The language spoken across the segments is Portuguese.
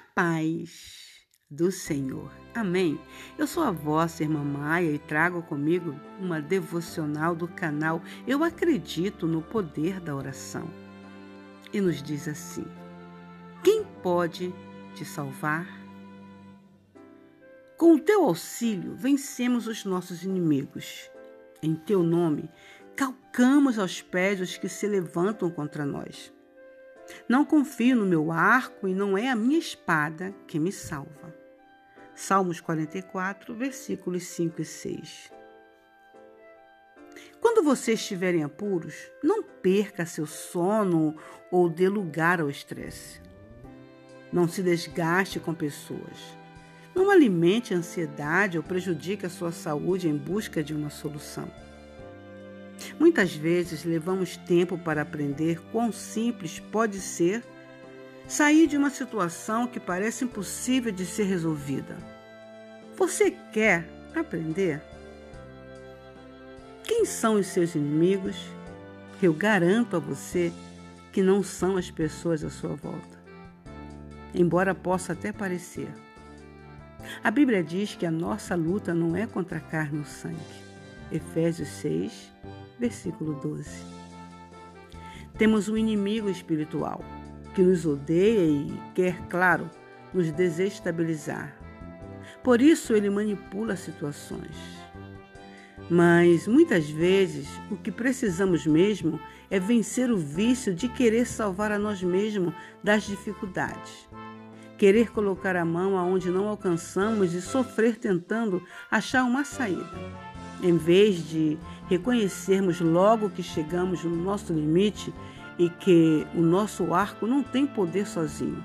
Paz do Senhor. Amém. Eu sou a vossa irmã Maia e trago comigo uma devocional do canal Eu Acredito no Poder da Oração. E nos diz assim: Quem pode te salvar? Com o teu auxílio, vencemos os nossos inimigos. Em teu nome, calcamos aos pés os que se levantam contra nós. Não confio no meu arco e não é a minha espada que me salva. Salmos 44, versículos 5 e 6. Quando você estiver em apuros, não perca seu sono ou dê lugar ao estresse. Não se desgaste com pessoas. Não alimente a ansiedade ou prejudique a sua saúde em busca de uma solução. Muitas vezes levamos tempo para aprender quão simples pode ser sair de uma situação que parece impossível de ser resolvida. Você quer aprender? Quem são os seus inimigos? Eu garanto a você que não são as pessoas à sua volta. Embora possa até parecer. A Bíblia diz que a nossa luta não é contra a carne ou sangue. Efésios 6, versículo 12. Temos um inimigo espiritual que nos odeia e quer, claro, nos desestabilizar. Por isso ele manipula situações. Mas muitas vezes o que precisamos mesmo é vencer o vício de querer salvar a nós mesmos das dificuldades. Querer colocar a mão aonde não alcançamos e sofrer tentando achar uma saída. Em vez de reconhecermos logo que chegamos no nosso limite e que o nosso arco não tem poder sozinho,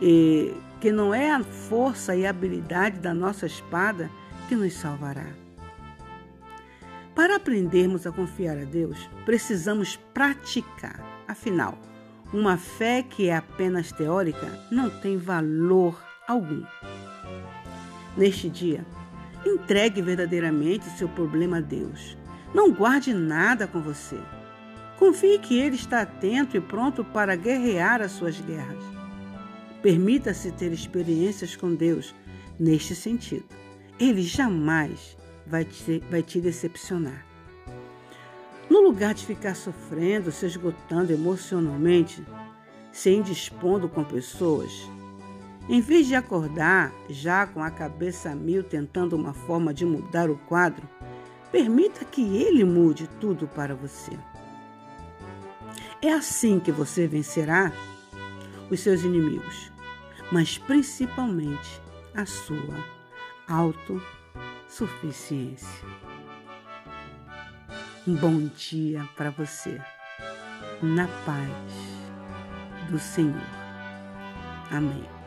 e que não é a força e a habilidade da nossa espada que nos salvará. Para aprendermos a confiar a Deus, precisamos praticar. Afinal, uma fé que é apenas teórica não tem valor algum. Neste dia, Entregue verdadeiramente seu problema a Deus. Não guarde nada com você. Confie que Ele está atento e pronto para guerrear as suas guerras. Permita-se ter experiências com Deus neste sentido. Ele jamais vai te, vai te decepcionar. No lugar de ficar sofrendo, se esgotando emocionalmente, se indispondo com pessoas, em vez de acordar já com a cabeça a mil tentando uma forma de mudar o quadro, permita que ele mude tudo para você. É assim que você vencerá os seus inimigos, mas principalmente a sua autossuficiência. Um bom dia para você, na paz do Senhor. Amém.